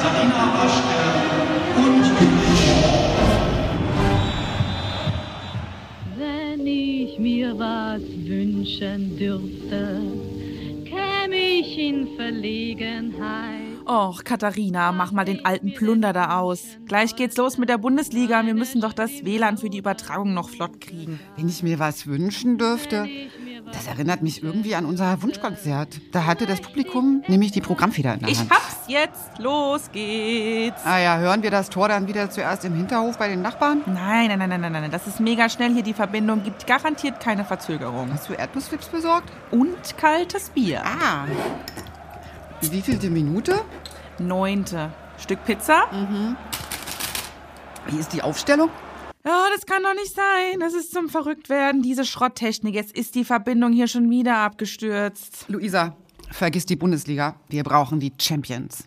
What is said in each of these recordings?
Katharina Waschke und Wenn ich mir was wünschen dürfte, käme ich in Verlegenheit. Och, Katharina, mach mal den alten Plunder da aus. Gleich geht's los mit der Bundesliga. Wir müssen doch das WLAN für die Übertragung noch flott kriegen. Wenn ich mir was wünschen dürfte, das erinnert mich irgendwie an unser Wunschkonzert. Da hatte das Publikum nämlich die Programmfeder in der Ich Hand. hab's jetzt. Los geht's. Ah ja, hören wir das Tor dann wieder zuerst im Hinterhof bei den Nachbarn? Nein, nein, nein, nein, nein, nein. Das ist mega schnell hier. Die Verbindung gibt garantiert keine Verzögerung. Hast du Erdnussflips besorgt? Und kaltes Bier. Ah. Wie vielte Minute? Neunte. Stück Pizza? Wie ist die Aufstellung? Ja, das kann doch nicht sein. Das ist zum Verrücktwerden. Diese Schrotttechnik. Jetzt ist die Verbindung hier schon wieder abgestürzt. Luisa, vergiss die Bundesliga. Wir brauchen die Champions.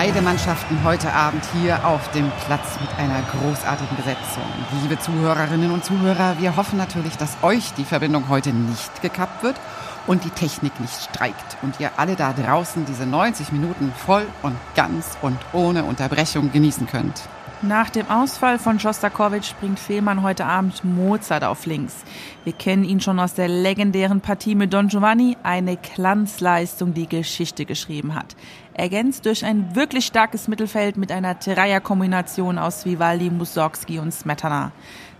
Beide Mannschaften heute Abend hier auf dem Platz mit einer großartigen Besetzung. Liebe Zuhörerinnen und Zuhörer, wir hoffen natürlich, dass euch die Verbindung heute nicht gekappt wird und die Technik nicht streikt und ihr alle da draußen diese 90 Minuten voll und ganz und ohne Unterbrechung genießen könnt. Nach dem Ausfall von Schostakowitsch bringt Fehlmann heute Abend Mozart auf links. Wir kennen ihn schon aus der legendären Partie mit Don Giovanni, eine Glanzleistung, die Geschichte geschrieben hat. Ergänzt durch ein wirklich starkes Mittelfeld mit einer Dreierkombination aus Vivaldi, Mussorgsky und Smetana.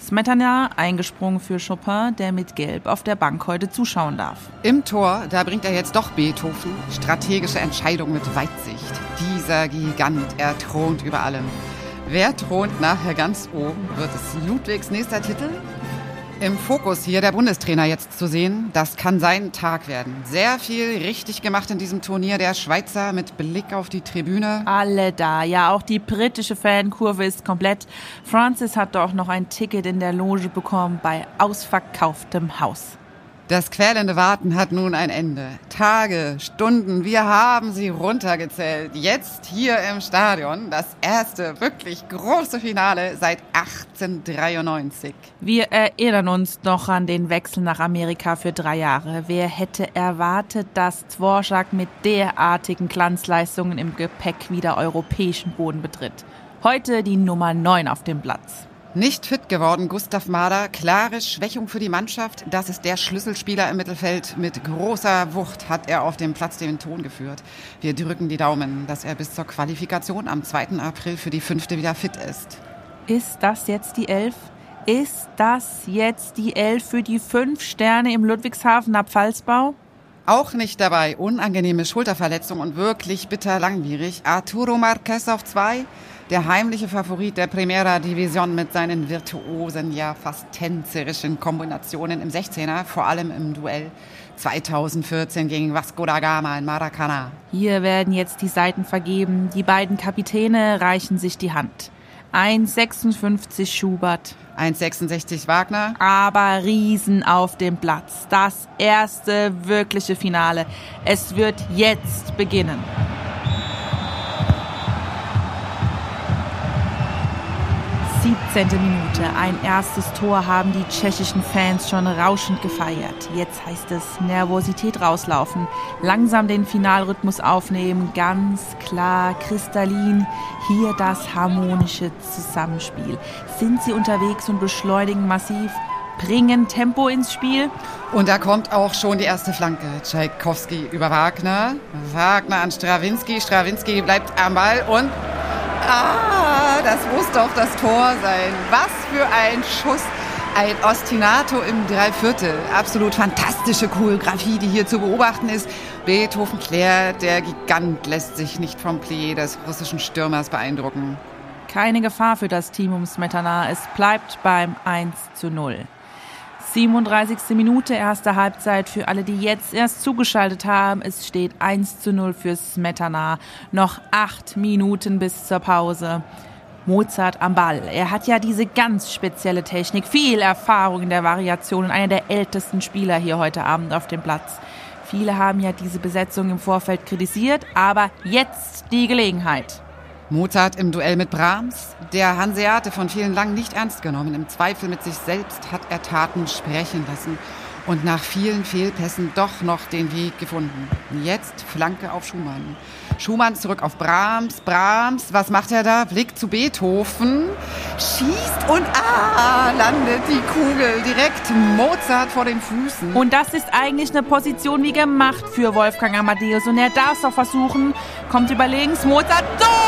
Smetana eingesprungen für Chopin, der mit Gelb auf der Bank heute zuschauen darf. Im Tor, da bringt er jetzt doch Beethoven. Strategische Entscheidung mit Weitsicht. Dieser Gigant, er thront über allem. Wer thront nachher ganz oben? Wird es Ludwigs nächster Titel? Im Fokus hier der Bundestrainer jetzt zu sehen, das kann sein Tag werden. Sehr viel richtig gemacht in diesem Turnier. Der Schweizer mit Blick auf die Tribüne. Alle da, ja, auch die britische Fankurve ist komplett. Francis hat doch noch ein Ticket in der Loge bekommen bei ausverkauftem Haus. Das quälende Warten hat nun ein Ende. Tage, Stunden, wir haben sie runtergezählt. Jetzt hier im Stadion das erste wirklich große Finale seit 1893. Wir erinnern uns noch an den Wechsel nach Amerika für drei Jahre. Wer hätte erwartet, dass Dvorak mit derartigen Glanzleistungen im Gepäck wieder europäischen Boden betritt? Heute die Nummer 9 auf dem Platz. Nicht fit geworden, Gustav Mahler. Klare Schwächung für die Mannschaft. Das ist der Schlüsselspieler im Mittelfeld. Mit großer Wucht hat er auf dem Platz den Ton geführt. Wir drücken die Daumen, dass er bis zur Qualifikation am 2. April für die fünfte wieder fit ist. Ist das jetzt die Elf? Ist das jetzt die Elf für die fünf Sterne im Ludwigshafener Pfalzbau? Auch nicht dabei. Unangenehme Schulterverletzung und wirklich bitter langwierig. Arturo Marquez auf zwei. Der heimliche Favorit der Primera Division mit seinen virtuosen, ja fast tänzerischen Kombinationen im 16er, vor allem im Duell 2014 gegen Vasco da Gama in Maracana. Hier werden jetzt die Seiten vergeben. Die beiden Kapitäne reichen sich die Hand. 1,56 Schubert, 1,66 Wagner. aber Riesen auf dem Platz. Das erste wirkliche Finale. Es wird jetzt beginnen. 17. Minute. Ein erstes Tor haben die tschechischen Fans schon rauschend gefeiert. Jetzt heißt es Nervosität rauslaufen, langsam den Finalrhythmus aufnehmen, ganz klar, kristallin. Hier das harmonische Zusammenspiel. Sind sie unterwegs und beschleunigen massiv? Bringen Tempo ins Spiel? Und da kommt auch schon die erste Flanke. Tschaikowski über Wagner. Wagner an Strawinski. Strawinski bleibt am Ball und Ah, das muss doch das Tor sein. Was für ein Schuss. Ein Ostinato im Dreiviertel. Absolut fantastische Choreografie, die hier zu beobachten ist. Beethoven klärt, der Gigant lässt sich nicht vom Plié des russischen Stürmers beeindrucken. Keine Gefahr für das Team um Smetana. Es bleibt beim 1 zu 0. 37. Minute, erste Halbzeit für alle, die jetzt erst zugeschaltet haben. Es steht 1 zu 0 für Smetana. Noch acht Minuten bis zur Pause. Mozart am Ball. Er hat ja diese ganz spezielle Technik, viel Erfahrung in der Variation und einer der ältesten Spieler hier heute Abend auf dem Platz. Viele haben ja diese Besetzung im Vorfeld kritisiert, aber jetzt die Gelegenheit. Mozart im Duell mit Brahms. Der Hanseate von vielen lang nicht ernst genommen. Im Zweifel mit sich selbst hat er Taten sprechen lassen und nach vielen Fehlpässen doch noch den Weg gefunden. Jetzt Flanke auf Schumann. Schumann zurück auf Brahms. Brahms, was macht er da? Blick zu Beethoven. Schießt und ah, landet die Kugel direkt Mozart vor den Füßen. Und das ist eigentlich eine Position wie gemacht für Wolfgang Amadeus. Und er darf es doch versuchen. Kommt über links, Mozart, Tor!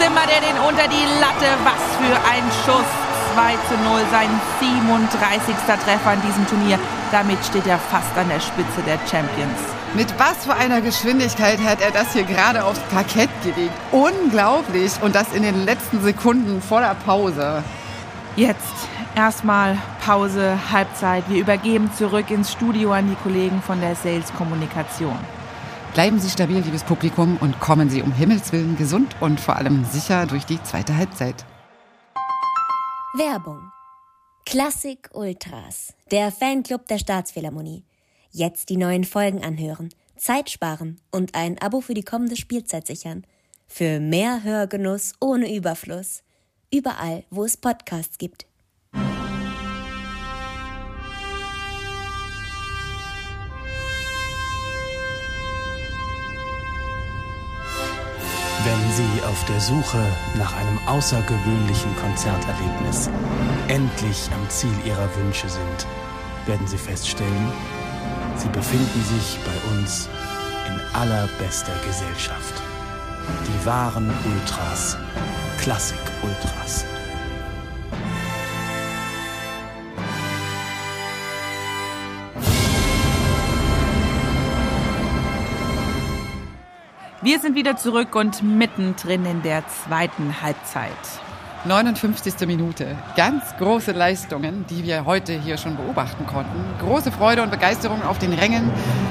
Zimmert er den unter die Latte. Was für ein Schuss. 2 zu 0, sein 37. Treffer in diesem Turnier. Damit steht er fast an der Spitze der Champions. Mit was für einer Geschwindigkeit hat er das hier gerade aufs Parkett gelegt? Unglaublich. Und das in den letzten Sekunden vor der Pause. Jetzt erstmal Pause, Halbzeit. Wir übergeben zurück ins Studio an die Kollegen von der Sales Kommunikation. Bleiben Sie stabil, liebes Publikum, und kommen Sie um Himmels Willen gesund und vor allem sicher durch die zweite Halbzeit. Werbung. Klassik Ultras, der Fanclub der Staatsphilharmonie. Jetzt die neuen Folgen anhören, Zeit sparen und ein Abo für die kommende Spielzeit sichern. Für mehr Hörgenuss ohne Überfluss. Überall, wo es Podcasts gibt. Wenn Sie auf der Suche nach einem außergewöhnlichen Konzerterlebnis endlich am Ziel Ihrer Wünsche sind, werden Sie feststellen, Sie befinden sich bei uns in allerbester Gesellschaft. Die wahren Ultras, Klassik-Ultras. Wir sind wieder zurück und mittendrin in der zweiten Halbzeit. 59. Minute. Ganz große Leistungen, die wir heute hier schon beobachten konnten. Große Freude und Begeisterung auf den Rängen.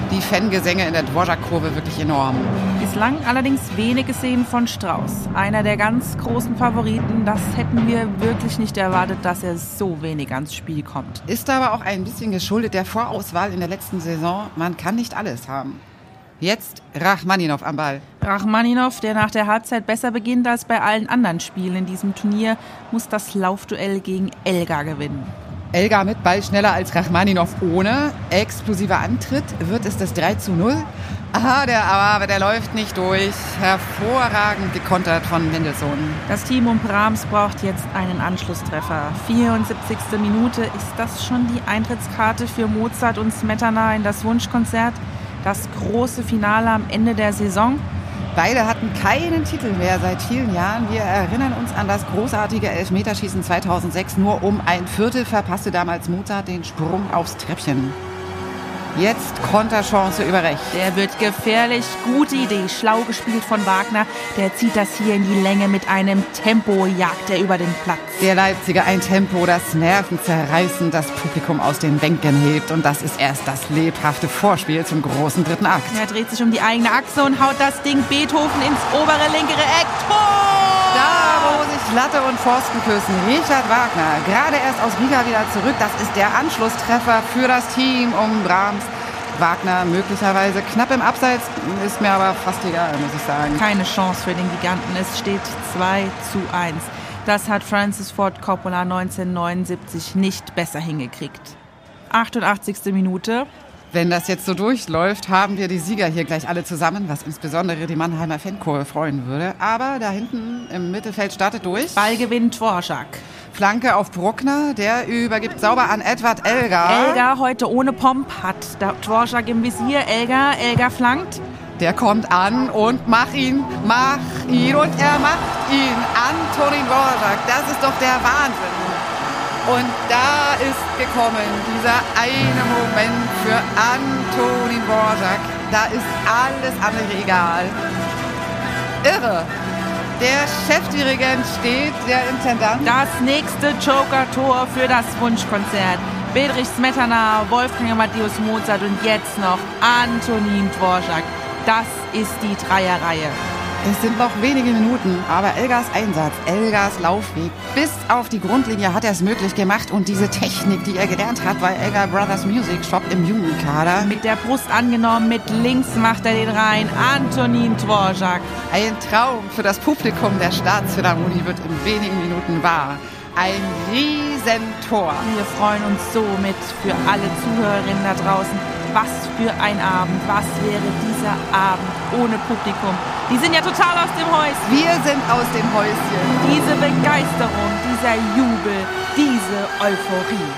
Die Fangesänge in der Dvorak-Kurve wirklich enorm. Bislang allerdings wenig gesehen von Strauß. Einer der ganz großen Favoriten. Das hätten wir wirklich nicht erwartet, dass er so wenig ans Spiel kommt. Ist aber auch ein bisschen geschuldet der Vorauswahl in der letzten Saison. Man kann nicht alles haben. Jetzt Rachmaninov am Ball. Rachmaninov, der nach der Halbzeit besser beginnt als bei allen anderen Spielen in diesem Turnier, muss das Laufduell gegen Elgar gewinnen. Elgar mit Ball schneller als Rachmaninov ohne. Explosiver Antritt. Wird es das 3 zu 0? Aha, der, aber der läuft nicht durch. Hervorragend gekontert von Mendelssohn. Das Team um Brahms braucht jetzt einen Anschlusstreffer. 74. Minute. Ist das schon die Eintrittskarte für Mozart und Smetana in das Wunschkonzert? Das große Finale am Ende der Saison. Beide hatten keinen Titel mehr seit vielen Jahren. Wir erinnern uns an das großartige Elfmeterschießen 2006. Nur um ein Viertel verpasste damals Mozart den Sprung aufs Treppchen. Jetzt Konterchance über rechts. Der wird gefährlich. Gute Idee. Schlau gespielt von Wagner. Der zieht das hier in die Länge mit einem Tempo, jagt er über den Platz. Der Leipziger ein Tempo, das Nervenzerreißen das Publikum aus den Bänken hebt. Und das ist erst das lebhafte Vorspiel zum großen dritten Akt. Er dreht sich um die eigene Achse und haut das Ding Beethoven ins obere linkere Eck. Tor! Latte und Pfosten küssen. Richard Wagner, gerade erst aus Riga wieder zurück. Das ist der Anschlusstreffer für das Team um Brahms. Wagner möglicherweise knapp im Abseits, ist mir aber fast egal, muss ich sagen. Keine Chance für den Giganten. Es steht 2 zu 1. Das hat Francis Ford Coppola 1979 nicht besser hingekriegt. 88. Minute. Wenn das jetzt so durchläuft, haben wir die Sieger hier gleich alle zusammen, was insbesondere die Mannheimer Fankurve freuen würde. Aber da hinten im Mittelfeld startet durch. Ballgewinn Dvorak. Flanke auf Bruckner, der übergibt sauber an Edward Elgar. Elgar heute ohne Pomp hat Dvorak im Visier. Elgar, Elgar flankt. Der kommt an und mach ihn, mach ihn und er macht ihn. Antonin Dvorak, das ist doch der Wahnsinn. Und da ist gekommen dieser eine Moment für Antonin Dvorak. Da ist alles andere egal. Irre. Der Chefdirigent steht, der Intendant. Das nächste Joker-Tor für das Wunschkonzert. Bedrich Smetana, Wolfgang Amadeus Mozart und jetzt noch Antonin Dvorak. Das ist die Dreierreihe. Es sind noch wenige Minuten, aber Elgas Einsatz, Elgas Laufweg bis auf die Grundlinie hat er es möglich gemacht und diese Technik, die er gelernt hat bei Elgar Brothers Music Shop im Jugendkader. Mit der Brust angenommen, mit links macht er den rein. Antonin Dvorak. Ein Traum für das Publikum der Staatsphilharmonie wird in wenigen Minuten wahr. Ein Riesentor. Wir freuen uns so mit für alle Zuhörerinnen da draußen was für ein Abend, was wäre dieser Abend ohne Publikum. Die sind ja total aus dem Häuschen. Wir sind aus dem Häuschen. Diese Begeisterung, dieser Jubel, diese Euphorie.